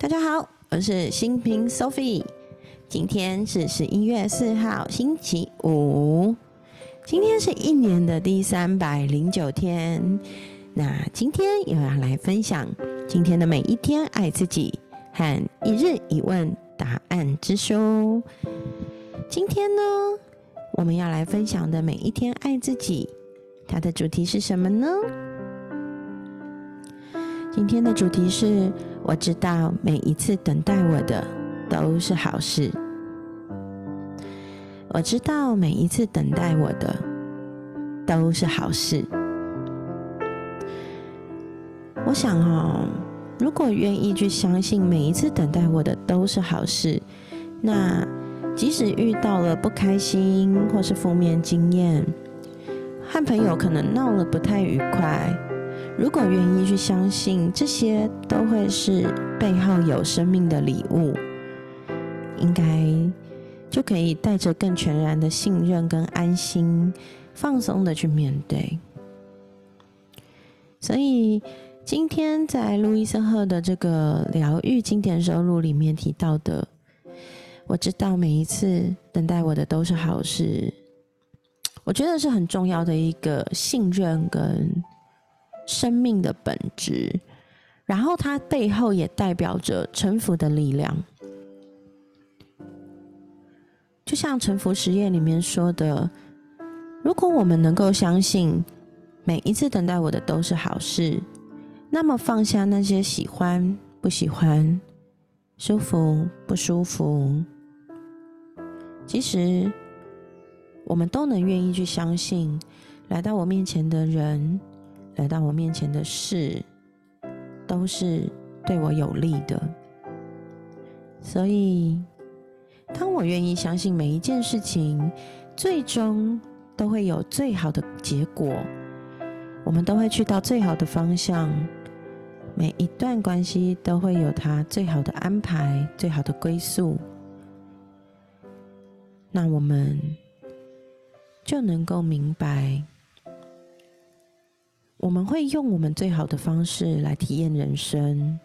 大家好，我是新平 Sophie。今天是十一月四号，星期五。今天是一年的第三百零九天。那今天又要来分享今天的每一天爱自己和一日一问答案之书。今天呢，我们要来分享的每一天爱自己，它的主题是什么呢？今天的主题是：我知道每一次等待我的都是好事。我知道每一次等待我的都是好事。我想哦，如果愿意去相信每一次等待我的都是好事，那即使遇到了不开心或是负面经验，和朋友可能闹了不太愉快。如果愿意去相信，这些都会是背后有生命的礼物，应该就可以带着更全然的信任跟安心，放松的去面对。所以今天在路易斯赫的这个疗愈经典收录里面提到的，我知道每一次等待我的都是好事，我觉得是很重要的一个信任跟。生命的本质，然后它背后也代表着臣服的力量。就像臣服实验里面说的，如果我们能够相信每一次等待我的都是好事，那么放下那些喜欢不喜欢、舒服不舒服，其实我们都能愿意去相信来到我面前的人。来到我面前的事，都是对我有利的。所以，当我愿意相信每一件事情最终都会有最好的结果，我们都会去到最好的方向，每一段关系都会有它最好的安排、最好的归宿，那我们就能够明白。我们会用我们最好的方式来体验人生。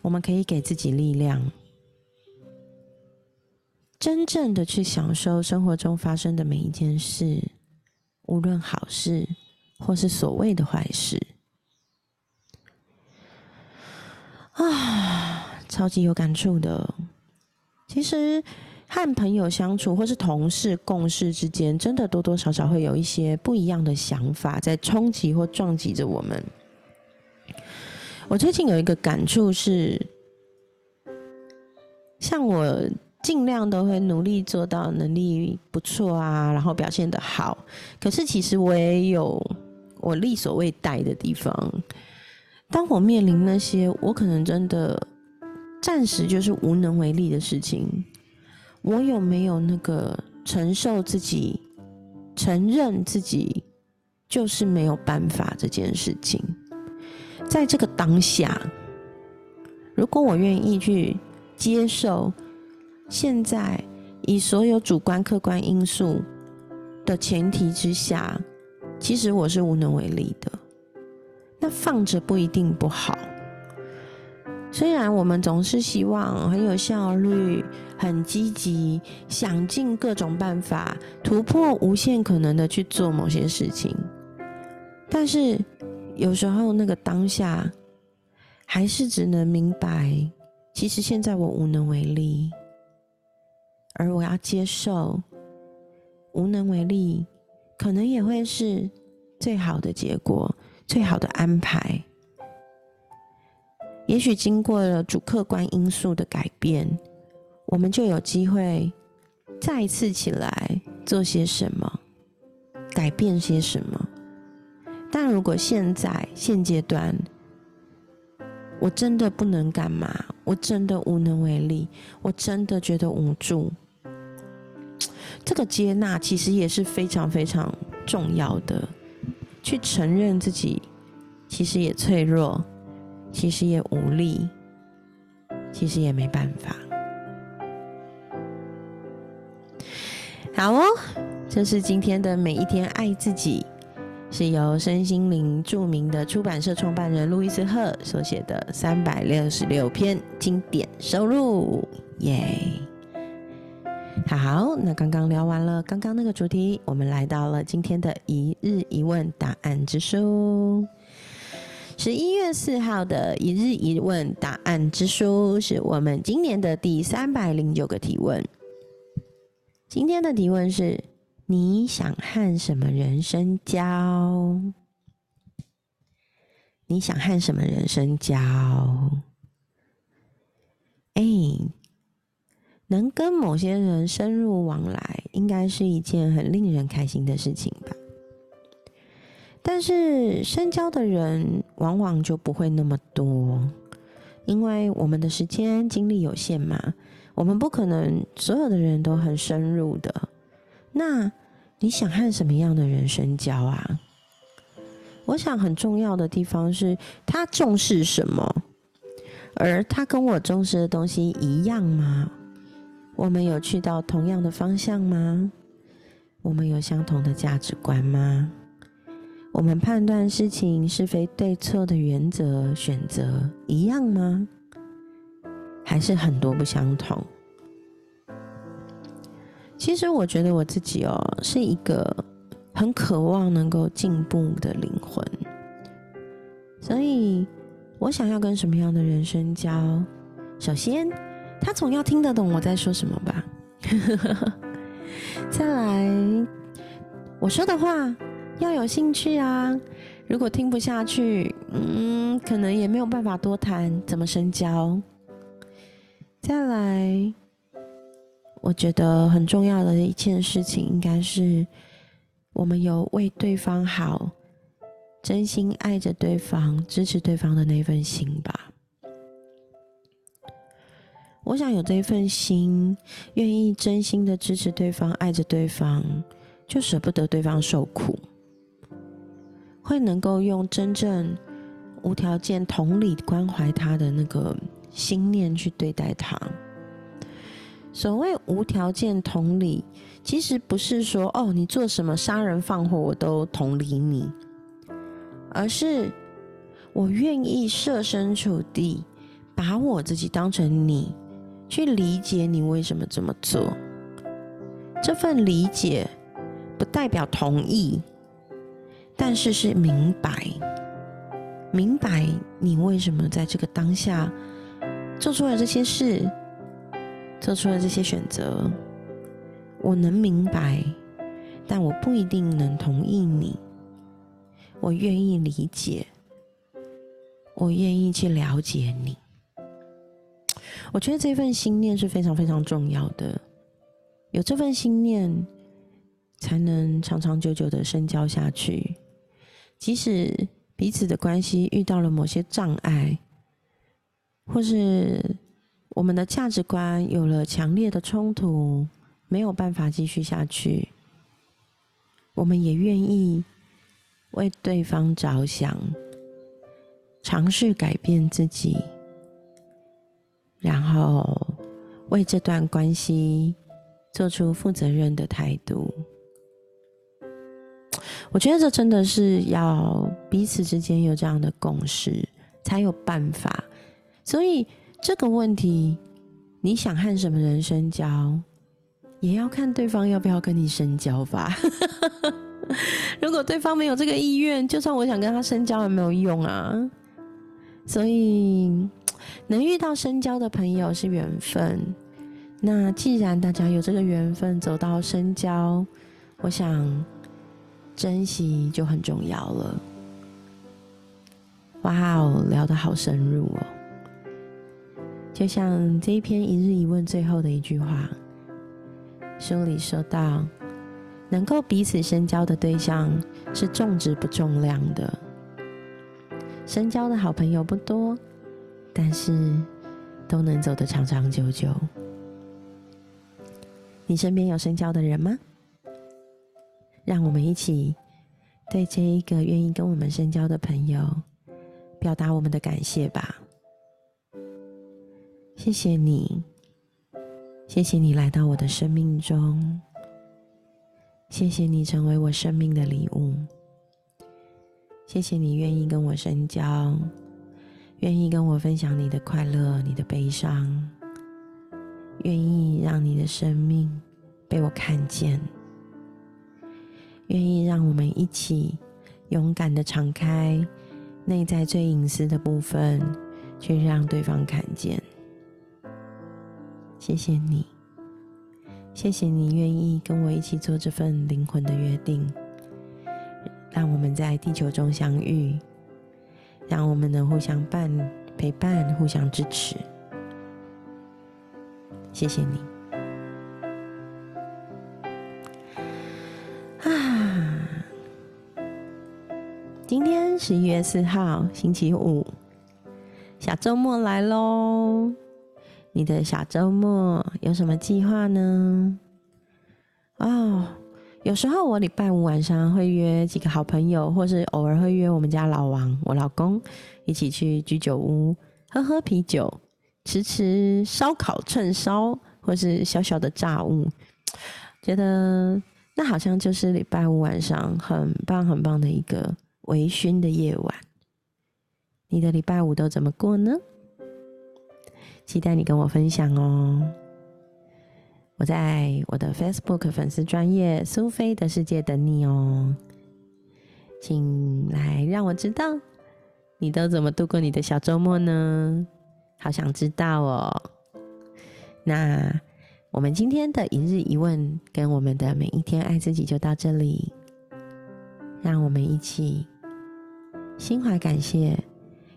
我们可以给自己力量，真正的去享受生活中发生的每一件事，无论好事或是所谓的坏事。啊，超级有感触的。其实。和朋友相处，或是同事共事之间，真的多多少少会有一些不一样的想法在冲击或撞击着我们。我最近有一个感触是，像我尽量都会努力做到能力不错啊，然后表现的好。可是其实我也有我力所未逮的地方。当我面临那些我可能真的暂时就是无能为力的事情。我有没有那个承受自己、承认自己就是没有办法这件事情？在这个当下，如果我愿意去接受，现在以所有主观、客观因素的前提之下，其实我是无能为力的。那放着不一定不好。虽然我们总是希望很有效率、很积极，想尽各种办法突破无限可能的去做某些事情，但是有时候那个当下，还是只能明白，其实现在我无能为力，而我要接受无能为力，可能也会是最好的结果、最好的安排。也许经过了主客观因素的改变，我们就有机会再次起来做些什么，改变些什么。但如果现在现阶段，我真的不能干嘛，我真的无能为力，我真的觉得无助，这个接纳其实也是非常非常重要的，去承认自己其实也脆弱。其实也无力，其实也没办法。好哦，这是今天的每一天爱自己。是由身心灵著名的出版社创办人路易斯·赫所写的三百六十六篇经典收录，耶！好，那刚刚聊完了刚刚那个主题，我们来到了今天的一日一问答案之书。十一月四号的一日一问答案之书，是我们今年的第三百零九个提问。今天的提问是。你想和什么人深交？你想和什么人深交？哎，能跟某些人深入往来，应该是一件很令人开心的事情吧。但是深交的人往往就不会那么多，因为我们的时间精力有限嘛，我们不可能所有的人都很深入的。那你想和什么样的人深交啊？我想很重要的地方是他重视什么，而他跟我重视的东西一样吗？我们有去到同样的方向吗？我们有相同的价值观吗？我们判断事情是非对错的原则选择一样吗？还是很多不相同？其实我觉得我自己哦，是一个很渴望能够进步的灵魂，所以我想要跟什么样的人深交？首先，他总要听得懂我在说什么吧。再来，我说的话要有兴趣啊。如果听不下去，嗯，可能也没有办法多谈，怎么深交？再来。我觉得很重要的一件事情，应该是我们有为对方好、真心爱着对方、支持对方的那份心吧。我想有这份心，愿意真心的支持对方、爱着对方，就舍不得对方受苦，会能够用真正无条件同理关怀他的那个心念去对待他。所谓无条件同理，其实不是说哦，你做什么杀人放火我都同理你，而是我愿意设身处地，把我自己当成你，去理解你为什么这么做。这份理解不代表同意，但是是明白，明白你为什么在这个当下做出了这些事。做出了这些选择，我能明白，但我不一定能同意你。我愿意理解，我愿意去了解你。我觉得这份心念是非常非常重要的，有这份心念，才能长长久久的深交下去。即使彼此的关系遇到了某些障碍，或是。我们的价值观有了强烈的冲突，没有办法继续下去。我们也愿意为对方着想，尝试改变自己，然后为这段关系做出负责任的态度。我觉得这真的是要彼此之间有这样的共识，才有办法。所以。这个问题，你想和什么人深交，也要看对方要不要跟你深交吧。如果对方没有这个意愿，就算我想跟他深交也没有用啊。所以，能遇到深交的朋友是缘分。那既然大家有这个缘分走到深交，我想珍惜就很重要了。哇哦，聊得好深入哦。就像这一篇一日一问最后的一句话，书里说到，能够彼此深交的对象是重质不重量的。深交的好朋友不多，但是都能走得长长久久。你身边有深交的人吗？让我们一起对这一个愿意跟我们深交的朋友，表达我们的感谢吧。谢谢你，谢谢你来到我的生命中，谢谢你成为我生命的礼物。谢谢你愿意跟我深交，愿意跟我分享你的快乐、你的悲伤，愿意让你的生命被我看见，愿意让我们一起勇敢的敞开内在最隐私的部分，去让对方看见。谢谢你，谢谢你愿意跟我一起做这份灵魂的约定。让我们在地球中相遇，让我们能互相伴陪伴，互相支持。谢谢你十一月四号，星期五，小周末来喽！你的小周末有什么计划呢？哦。有时候我礼拜五晚上会约几个好朋友，或是偶尔会约我们家老王，我老公一起去居酒屋喝喝啤酒，吃吃烧烤串烧，或是小小的炸物，觉得那好像就是礼拜五晚上很棒很棒的一个微醺的夜晚。你的礼拜五都怎么过呢？期待你跟我分享哦。我在我的 Facebook 粉丝专业苏菲的世界等你哦，请来让我知道你都怎么度过你的小周末呢？好想知道哦。那我们今天的一日一问跟我们的每一天爱自己就到这里，让我们一起心怀感谢，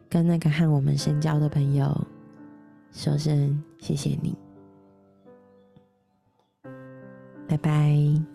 跟那个和我们深交的朋友说声谢谢你。拜拜。